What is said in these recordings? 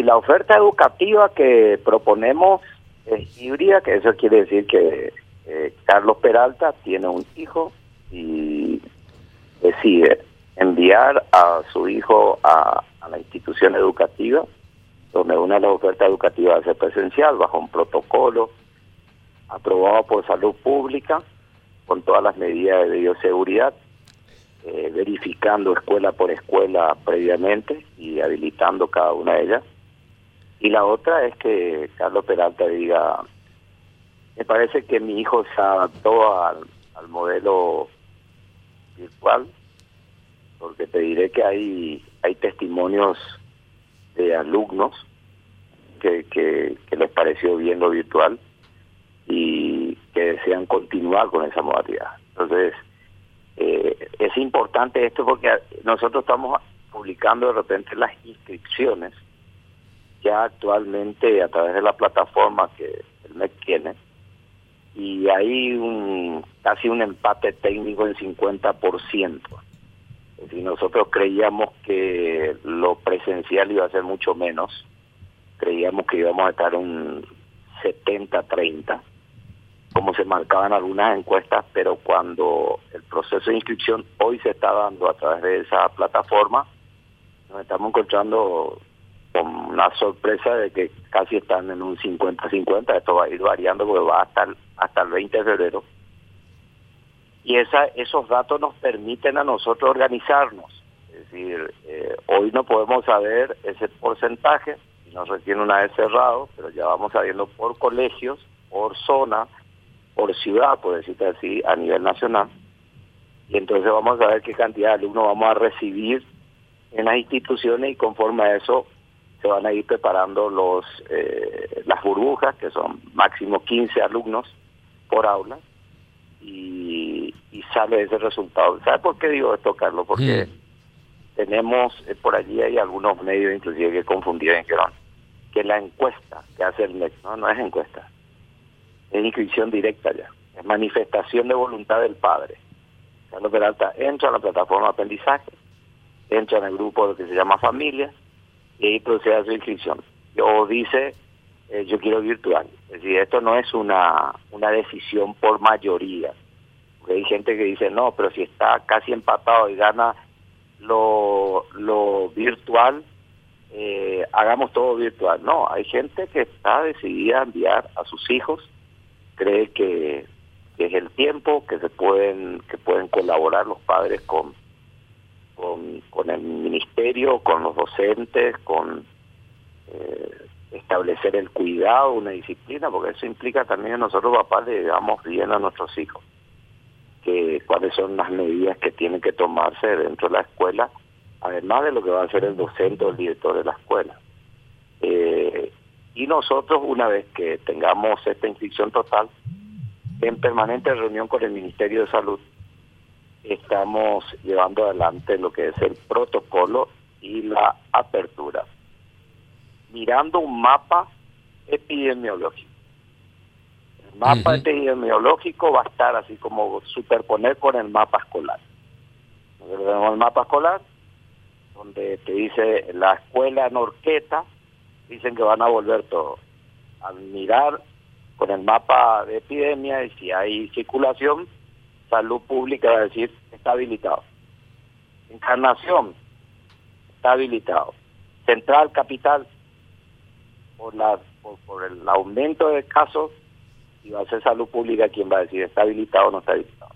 Sí, la oferta educativa que proponemos es híbrida, que eso quiere decir que eh, Carlos Peralta tiene un hijo y decide enviar a su hijo a, la institución educativa, donde una de las ofertas educativas ser presencial, bajo un protocolo aprobado por salud pública, con todas las medidas de bioseguridad, eh, verificando escuela por escuela previamente y habilitando cada una de ellas. Y la otra es que Carlos Peralta diga, me parece que mi hijo se adaptó al, modelo virtual, porque te diré que hay, hay testimonios de alumnos que, que, les pareció bien lo virtual y que desean continuar con esa modalidad. Entonces, eh, es importante esto porque nosotros estamos publicando de repente las inscripciones ya actualmente a través de la plataforma que el MEC tiene y hay un casi un empate técnico en 50%. Es decir, nosotros creíamos que lo presencial iba a ser mucho menos, creíamos que íbamos a estar un 70-30, como se marcaban algunas encuestas, pero cuando el proceso de inscripción hoy se está dando a través de esa plataforma, nos estamos encontrando con una sorpresa de que casi están en un 50-50, esto va a ir variando porque va hasta el, hasta el 20 de febrero. Y esa, esos datos nos permiten a nosotros organizarnos. Es decir, eh, hoy no podemos saber ese porcentaje, nos retiene una vez cerrado, pero ya vamos sabiendo por colegios, por zona, por ciudad, por decirte así, a nivel nacional. Y entonces vamos a ver qué cantidad de alumnos vamos a recibir en las instituciones y conforme a eso se van a ir preparando los eh, las burbujas, que son máximo 15 alumnos por aula, y, sale ese resultado. ¿Sabe por qué digo esto, Carlos? Porque tenemos, eh, por allí hay algunos medios inclusive que confundieron que la encuesta que hace el MEC, no, no es encuesta, es inscripción directa ya, es manifestación de voluntad del padre. Carlos Peralta entra a la plataforma de aprendizaje, entra en el grupo que se llama familia, y procede a su inscripción. O dice, eh, yo quiero virtual. Es decir, esto no es una, una decisión por mayoría. Porque hay gente que dice, no, pero si está casi empatado y gana lo, lo virtual, eh, hagamos todo virtual. No, hay gente que está decidida a enviar a sus hijos, cree que es el tiempo, que se pueden, que pueden colaborar los padres con con, el ministerio, con los docentes, con eh, establecer el cuidado, una disciplina, porque eso implica también a nosotros papás le damos bien a nuestros hijos, que cuáles son las medidas que tienen que tomarse dentro de la escuela, además de lo que va a hacer el docente o el director de la escuela. Eh, y nosotros, una vez que tengamos esta inscripción total, en permanente reunión con el Ministerio de Salud, estamos llevando adelante lo que es el protocolo y la apertura, mirando un mapa epidemiológico. El mapa epidemiológico va a estar así como superponer con el mapa escolar. tenemos el mapa escolar, donde te dice la escuela en Orqueta, dicen que van a volver todo. Al mirar con el mapa de epidemia y si hay circulación, salud pública va a decir está habilitado. Encarnación está habilitado. Central Capital por la por, el aumento de casos y va a ser salud pública quien va a decir está habilitado o no está habilitado.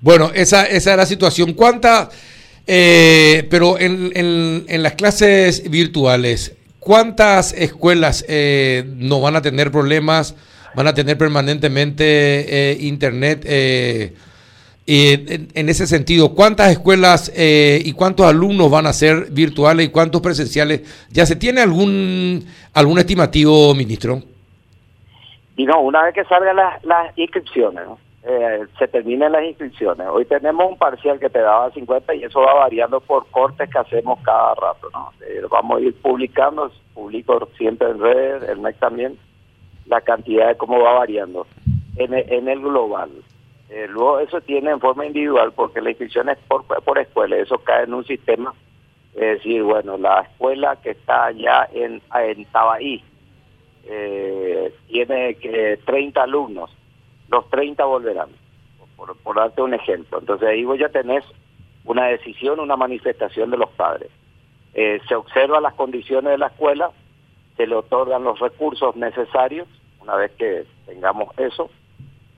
Bueno, esa, esa es la situación. ¿Cuántas, eh, pero en, en, en, las clases virtuales, cuántas escuelas eh, no van a tener problemas? Van a tener permanentemente eh, internet. Eh, y en, ese sentido, ¿cuántas escuelas eh, y cuántos alumnos van a ser virtuales y cuántos presenciales? ¿Ya se tiene algún algún estimativo, ministro? Y no, una vez que salgan las, las inscripciones, se terminan las inscripciones. Hoy tenemos un parcial que te daba 50 y eso va variando por cortes que hacemos cada rato. ¿no? vamos a ir publicando, publico siempre en redes, el MEC también, la cantidad de cómo va variando en, en el global. Eh, luego eso tiene en forma individual porque la inscripción es por, por escuela, eso cae en un sistema Es decir, bueno, la escuela que está allá en, en Tabaí eh, tiene que 30 alumnos, los 30 volverán, por, por darte un ejemplo. Entonces ahí vos ya tenés una decisión, una manifestación de los padres. Eh, se observan las condiciones de la escuela, se le otorgan los recursos necesarios, una vez que tengamos eso,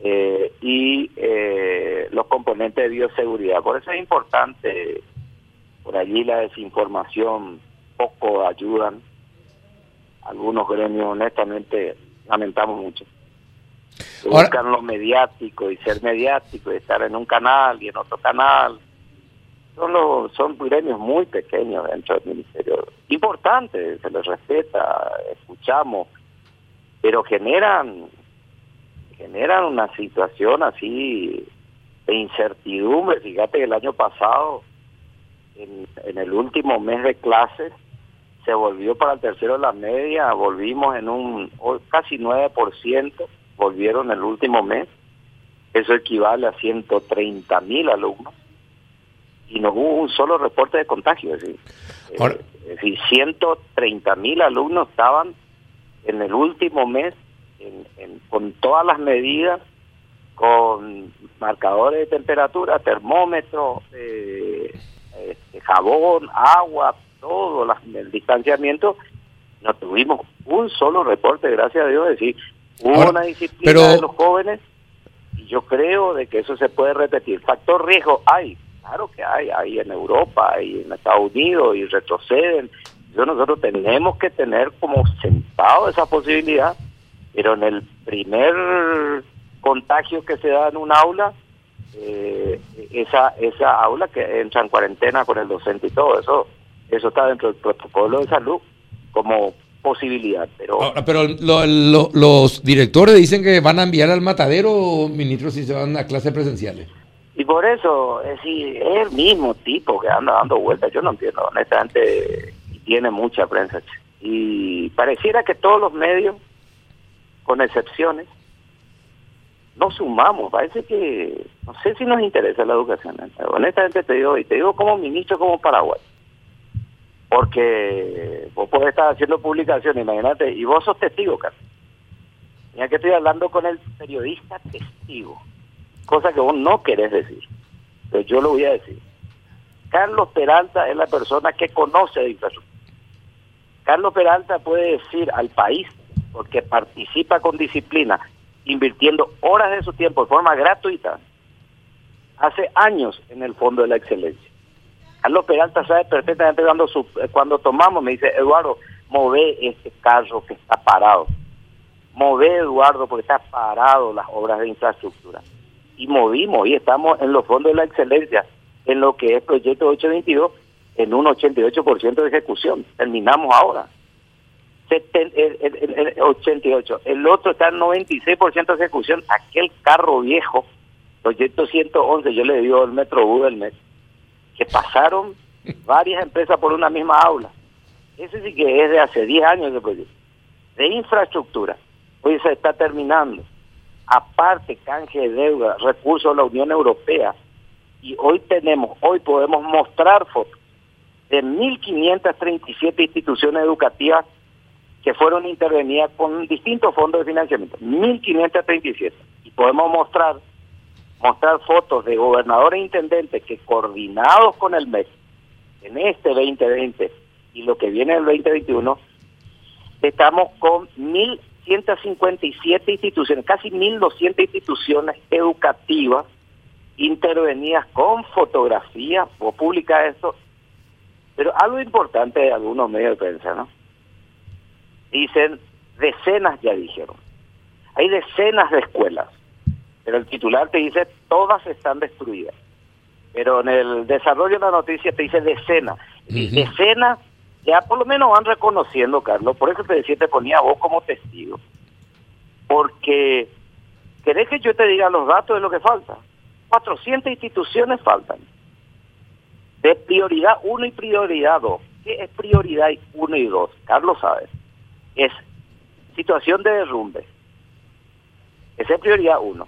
eh, y eh, los componentes de bioseguridad. Por eso es importante, por allí la desinformación poco ayudan, algunos gremios honestamente lamentamos mucho. Buscan lo mediático y ser mediático y estar en un canal y en otro canal son los, son gremios muy pequeños dentro del ministerio, importantes, se les respeta, escuchamos, pero generan generan una situación así de incertidumbre. Fíjate que el año pasado, en, en el último mes de clases, se volvió para el tercero de la media, volvimos en un casi 9%, volvieron el último mes, eso equivale a 130 mil alumnos y no hubo un solo reporte de contagio. Es decir, eh, 130 mil alumnos estaban en el último mes con todas las medidas, con marcadores de temperatura, termómetro, eh, este, jabón, agua, todo el distanciamiento. No tuvimos un solo reporte, gracias a Dios, es decir, hubo una disciplina de los jóvenes y yo creo de que eso se puede repetir. Factor riesgo hay, Claro que hay, hay en Europa, hay en Estados Unidos y retroceden. Entonces nosotros tenemos que tener como sentado esa posibilidad, pero en el primer contagio que se da en un aula, eh, esa esa aula que entra en cuarentena con el docente y todo eso, eso está dentro del protocolo de salud como posibilidad. Pero, pero los directores dicen que van a enviar al matadero, ministros, si se van a clases presenciales. Y por eso, es decir, es el mismo tipo que anda dando vueltas. Yo no entiendo, honestamente, tiene mucha prensa. Y pareciera que todos los medios, con excepciones, no sumamos. Parece que, no sé si nos interesa la educación. Honestamente te digo, y te digo como ministro, como Paraguay. Porque vos podés estar haciendo publicaciones, imagínate, y vos sos testigo, Carlos. Mira que estoy hablando con el periodista testigo cosa que vos no querés decir, pero yo lo voy a decir. Carlos Peralta es la persona que conoce de infraestructura. Carlos Peralta puede decir al país, porque participa con disciplina, invirtiendo horas de su tiempo de forma gratuita, hace años en el Fondo de la Excelencia. Carlos Peralta sabe perfectamente cuando, su, cuando tomamos, me dice, Eduardo, move este carro que está parado. Move, Eduardo, porque está parado las obras de infraestructura y movimos y estamos en los fondos de la excelencia, en lo que es Proyecto 822, en un 88% de ejecución. Terminamos ahora. El, 88. El otro está en 96% de ejecución. Aquel carro viejo, Proyecto 111, yo le digo el Metro U del mes, que pasaron varias empresas por una misma aula. Ese sí que es de hace 10 años de proyecto. De infraestructura. Hoy se está terminando aparte canje de deuda, recursos de la Unión Europea. Y hoy tenemos, hoy podemos mostrar fotos de 1.537 instituciones educativas que fueron intervenidas con distintos fondos de financiamiento, 1.537. Y podemos mostrar mostrar fotos de gobernadores e intendentes que coordinados con el MEC en este 2020 y lo que viene el 2021, estamos con mil 157 instituciones, casi 1.200 instituciones educativas intervenidas con fotografía o publica eso. Pero algo importante de algunos medios de prensa, ¿no? Dicen, decenas ya dijeron. Hay decenas de escuelas, pero el titular te dice, todas están destruidas. Pero en el desarrollo de la noticia te dice decenas. Decenas ya por lo menos van reconociendo, Carlos, por eso te decía, te ponía vos como testigo, porque querés que yo te diga los datos de lo que falta. 400 instituciones faltan. De prioridad 1 y prioridad 2. ¿Qué es prioridad 1 y 2? Carlos sabe. Es situación de derrumbe. Esa es prioridad 1.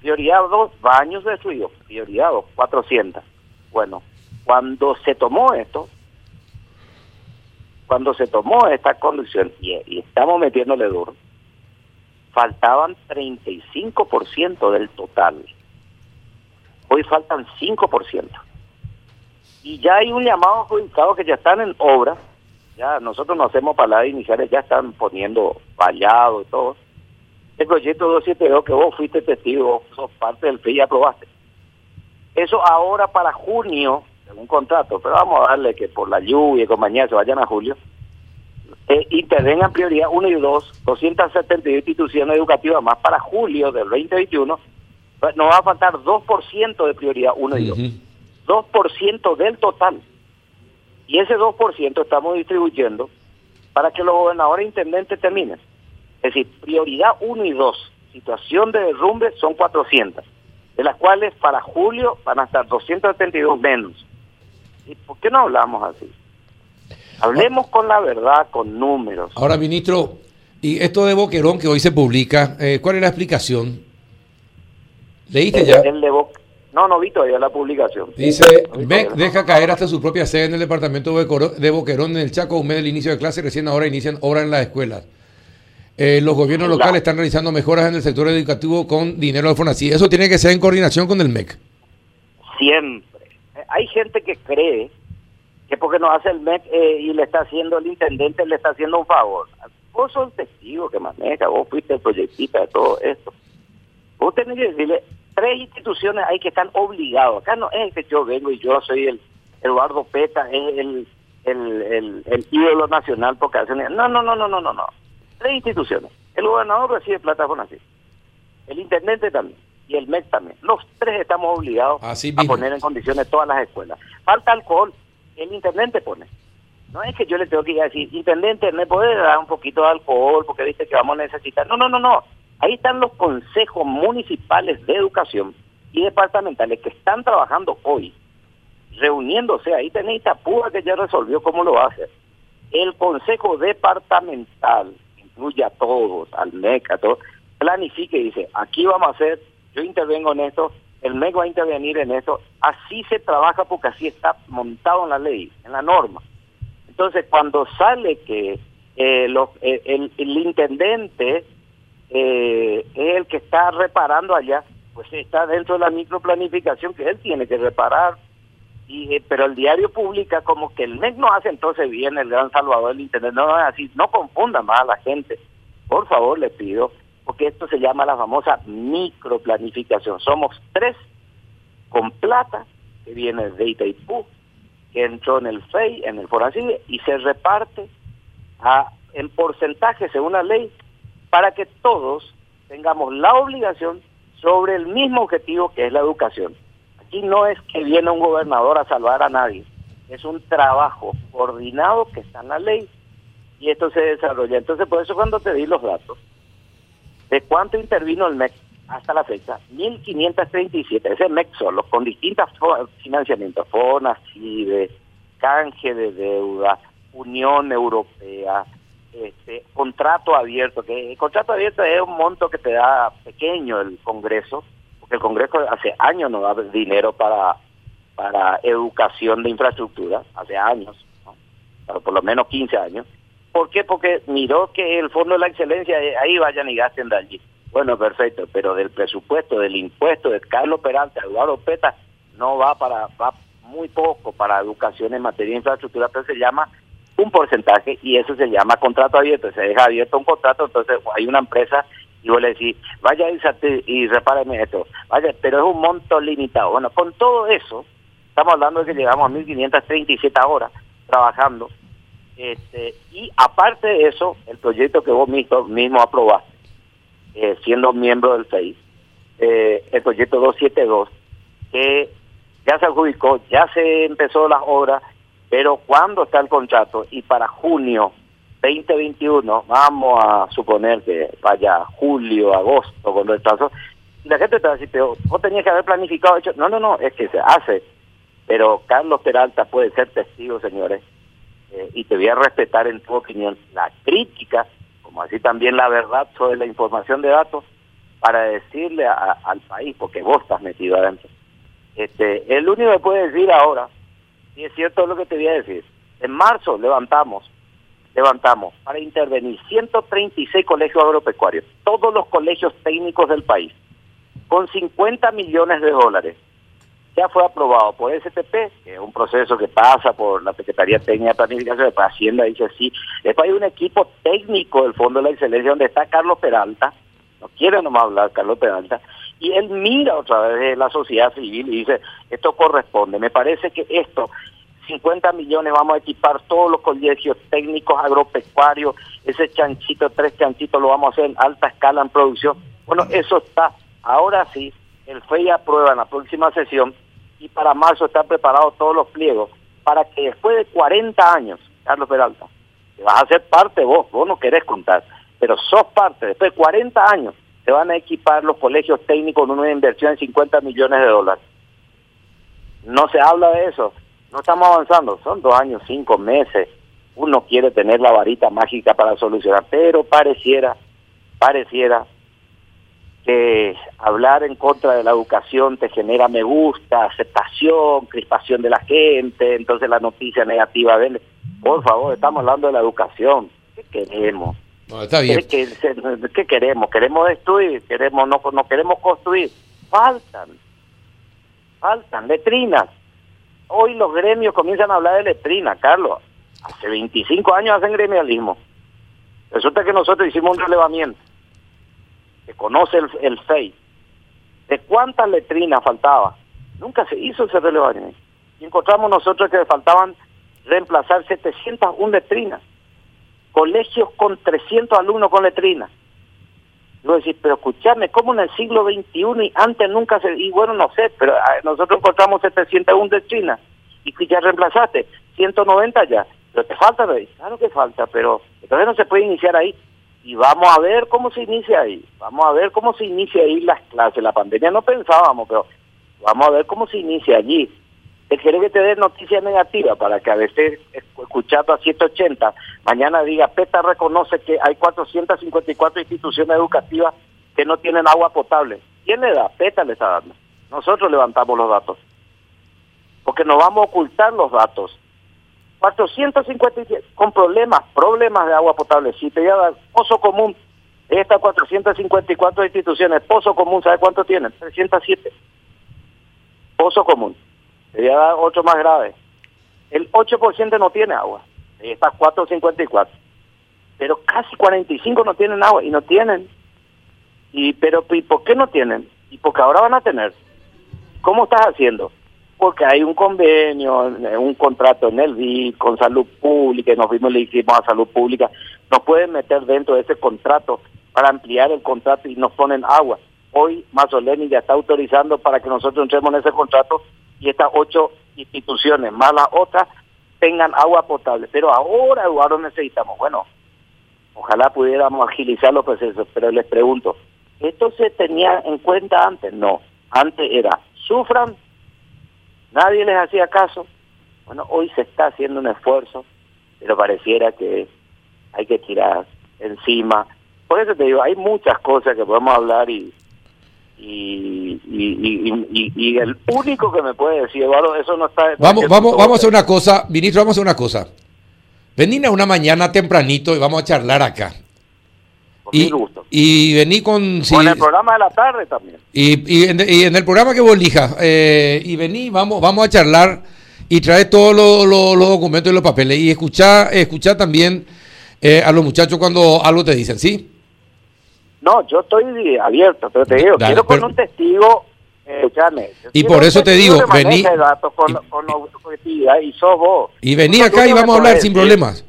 Prioridad 2, baños destruidos. Prioridad 2, 400. Bueno, cuando se tomó esto, cuando se tomó esta condición y, y estamos metiéndole duro, faltaban 35% del total. Hoy faltan 5%. Y ya hay un llamado adjudicado que ya están en obra. Ya nosotros no hacemos palabras iniciales, ya están poniendo vallado y todo. El proyecto 272 que vos fuiste testigo, sos parte del FI y aprobaste. Eso ahora para junio, un contrato, pero vamos a darle que por la lluvia y compañía se vayan a julio, eh, intervengan prioridad 1 y 2, 272 instituciones educativas más para julio del 2021, pues, nos va a faltar 2% de prioridad 1 y 2. 2% del total. Y ese 2% estamos distribuyendo para que los gobernadores e intendentes terminen. Es decir, prioridad 1 y 2, situación de derrumbe son 400, de las cuales para julio van a estar 272 menos. ¿Y por qué no hablamos así? Hablemos con la verdad, con números. Ahora, ministro, y esto de Boquerón que hoy se publica, eh, ¿cuál es la explicación? ¿Leíste ya? El de no, no vi todavía la publicación. Dice, MEC deja caer hasta su propia sede en el departamento de Boquerón, en el Chaco, un mes del inicio de clase, recién ahora inician obras en las escuelas. Eh, los gobiernos locales están realizando mejoras en el sector educativo con dinero de FONACI. Eso tiene que ser en coordinación con el MEC. Siempre. Hay gente que cree que porque no hace el MEC eh, y le está haciendo el intendente, le está haciendo un favor. Vos sos el testigo que maneja, vos fuiste el proyectista de todo esto. Vos tenés que decirle, tres instituciones hay que están obligados. Acá no es que yo vengo y yo soy el Eduardo Peta, es el, el, el, ídolo nacional porque hacen... No, no, no, no, no, no, no. Tres instituciones. El gobernador recibe plata con así. El intendente también. Y el MEC también. Los tres estamos obligados a poner en condiciones todas las escuelas. Falta alcohol. El intendente pone. No es que yo le tengo que ir a decir, intendente, ¿me puede dar un poquito de alcohol? Porque viste que vamos a necesitar. No, no, no, no. Ahí están los consejos municipales de educación y departamentales que están trabajando hoy, reuniéndose. Ahí tenéis Tapúa que ya resolvió cómo lo hacer. El consejo departamental incluye a todos, al MEC, a planifique y dice, aquí vamos a hacer, yo intervengo en esto, el MEC va a intervenir en esto. Así se trabaja porque así está montado en la ley, en la norma. Entonces, cuando sale que eh, eh, el intendente eh, es el que está reparando allá, pues está dentro de la microplanificación que él tiene que reparar. Y, eh, pero el diario publica como que el MEC no hace entonces bien el gran salvador del Internet. No, no así, no confunda más a la gente. Por favor, le pido, porque esto se llama la famosa microplanificación. Somos tres con plata que viene de Itaipú, que entró en el FEI, en el Foracide, y se reparte a, en porcentaje según la ley para que todos tengamos la obligación sobre el mismo objetivo que es la educación. Aquí no es que viene un gobernador a salvar a nadie, es un trabajo coordinado que está en la ley y esto se desarrolla. Entonces, por eso cuando te di los datos de cuánto intervino el MEC hasta la fecha, 1.537, ese MEC solo, con distintas financiamientos, FONA, CIDE, canje de deuda, Unión Europea, este, contrato abierto, que el contrato abierto es un monto que te da pequeño el Congreso, porque el Congreso hace años no da dinero para, para educación de infraestructura, hace años, ¿no? por lo menos 15 años. ¿Por qué? Porque miró que el Fondo de la Excelencia, eh, ahí vayan y gasten de allí. Bueno, perfecto, pero del presupuesto, del impuesto de Carlos Peralta, Eduardo Peta, no va para, va muy poco para educación en materia de infraestructura, pero se llama un porcentaje y eso se llama contrato abierto. Se deja abierto un contrato, entonces hay una empresa y vos le decís, vaya y, repáreme esto, vaya, pero es un monto limitado. Bueno, con todo eso, estamos hablando de que llegamos a 1.537 horas trabajando. Este, y aparte de eso, el proyecto que vos mismo, mismo aprobaste, eh, siendo miembro del FEI, eh, el proyecto 272, que ya se adjudicó, ya se empezó las obras, pero cuando está el contrato y para junio 2021, vamos a suponer que vaya julio, agosto, plazo, y la gente te va a decir, pero vos tenías que haber planificado, hecho, no, no, no, es que se hace, pero Carlos Peralta puede ser testigo, señores, eh, y te voy a respetar en tu opinión la crítica, como así también la verdad sobre la información de datos, para decirle al país, porque vos estás metido adentro. Este, el único que puede decir ahora y es cierto lo que te voy a decir. En marzo levantamos levantamos para intervenir 136 colegios agropecuarios, todos los colegios técnicos del país, con 50 millones de dólares. Ya fue aprobado por STP, que es un proceso que pasa por la Secretaría Técnica de Planificación, de Hacienda dice sí. Después hay un equipo técnico del Fondo de la Excelencia donde está Carlos Peralta, no quiere nomás hablar Carlos Peralta, y él mira otra vez la sociedad civil y dice, esto corresponde. Me parece que esto 50 millones vamos a equipar todos los colegios técnicos agropecuarios, ese chanchito, tres chanchitos lo vamos a hacer en alta escala en producción. Bueno, eso está. Ahora sí, el FEI aprueba en la próxima sesión y para marzo están preparados todos los pliegos para que después de 40 años, Carlos Peralta, que vas a ser parte vos, vos no querés contar, pero sos parte, después de 40 años se van a equipar los colegios técnicos con una inversión de 50 millones de dólares. No se habla de eso, no estamos avanzando, son dos años, cinco meses, uno quiere tener la varita mágica para solucionar, pero pareciera, pareciera que hablar en contra de la educación te genera me gusta, aceptación, crispación de la gente, entonces la noticia negativa, de por favor, estamos hablando de la educación, ¿qué queremos? No, está bien. ¿Qué, queremos? ¿Queremos destruir? ¿Queremos no, no queremos construir? Faltan, faltan letrinas, hoy los gremios comienzan a hablar de letrina, Carlos. Hace 25 años hacen gremialismo. Resulta que nosotros hicimos un relevamiento que conoce el, el FEI de cuántas letrinas faltaba. Nunca se hizo ese relevamiento. Y encontramos nosotros que faltaban reemplazar 701 letrinas. Colegios con 300 alumnos con letrinas. Luego decís, pero escuchame, ¿cómo en el siglo XXI y antes nunca se... Y bueno, no sé, pero ah, nosotros encontramos 701 de China y ya reemplazaste 190 ya. Pero te falta, claro que falta, pero entonces no se puede iniciar ahí. Y vamos a ver cómo se inicia ahí. Vamos a ver cómo se inicia ahí las clases. La pandemia no pensábamos, pero vamos a ver cómo se inicia allí te quiere que te dé noticia negativa para que a veces escuchando a 180 mañana diga PETA reconoce que hay 454 instituciones educativas que no tienen agua potable. ¿Quién le da? PETA le está dando. Nosotros levantamos los datos. Porque nos vamos a ocultar los datos. 457 con problemas, problemas de agua potable. Si te lleva pozo común, estas 454 instituciones, pozo común, ¿sabe cuánto tienen? 307. Pozo común. Sería otro más grave. El 8% no tiene agua. Está 4.54. Pero casi 45 no tienen agua y no tienen. Y pero ¿y por qué no tienen? Y porque ahora van a tener. ¿Cómo estás haciendo? Porque hay un convenio, un contrato en el BID con salud pública, y nos vimos le dijimos a salud pública, nos pueden meter dentro de ese contrato para ampliar el contrato y nos ponen agua. Hoy Mazzoleni ya está autorizando para que nosotros entremos en ese contrato y estas ocho instituciones más las otras tengan agua potable. Pero ahora, Eduardo, necesitamos, bueno, ojalá pudiéramos agilizar los procesos, pero les pregunto, ¿esto se tenía en cuenta antes? No, antes era, sufran, nadie les hacía caso. Bueno, hoy se está haciendo un esfuerzo, pero pareciera que hay que tirar encima. Por eso te digo, hay muchas cosas que podemos hablar y y, y, y, el único que me puede decir, Eduardo, eso no está... Vamos, vamos, vamos a hacer una cosa, ministro, vamos a hacer una cosa. Venir a una mañana tempranito y vamos a charlar acá. y, y vení con... con el programa de la tarde también. Y, y, en, el programa que vos elijas. Eh, y vení, vamos, vamos a charlar y trae todos los documentos y los papeles. Y escuchar escuchar también eh, a los muchachos cuando algo te dicen, ¿sí? No, yo estoy abierto, pero te digo, quiero con un testigo, eh, Y por eso te digo, vení. con, y, y sos vos. Y vení acá y vamos a hablar sin problemas.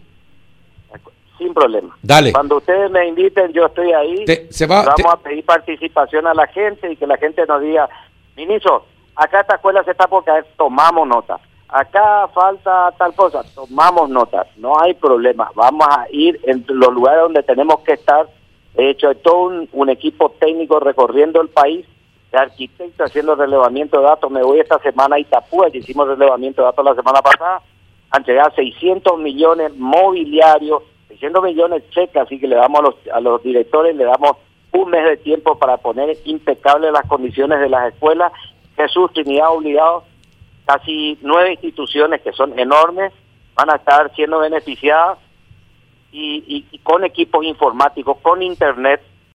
Sin problemas. Dale. Cuando ustedes me inviten, yo estoy ahí. se va, vamos a pedir participación a la gente y que la gente nos diga, ministro, acá esta escuela se está por caer, tomamos nota. Acá falta tal cosa, tomamos nota. No hay problema. Vamos a ir en los lugares donde tenemos que estar He hecho, todo un, equipo técnico recorriendo el país, de arquitectos haciendo relevamiento de datos. Me voy esta semana a Itapúa, que hicimos relevamiento de datos la semana pasada. Han llegado 600 millones mobiliarios, 600 millones checas, así que le damos a los, a los directores, le damos un mes de tiempo para poner impecables las condiciones de las escuelas. Jesús Trinidad obligado, casi nueve instituciones que son enormes, van a estar siendo beneficiadas y, y con equipos informáticos, con internet,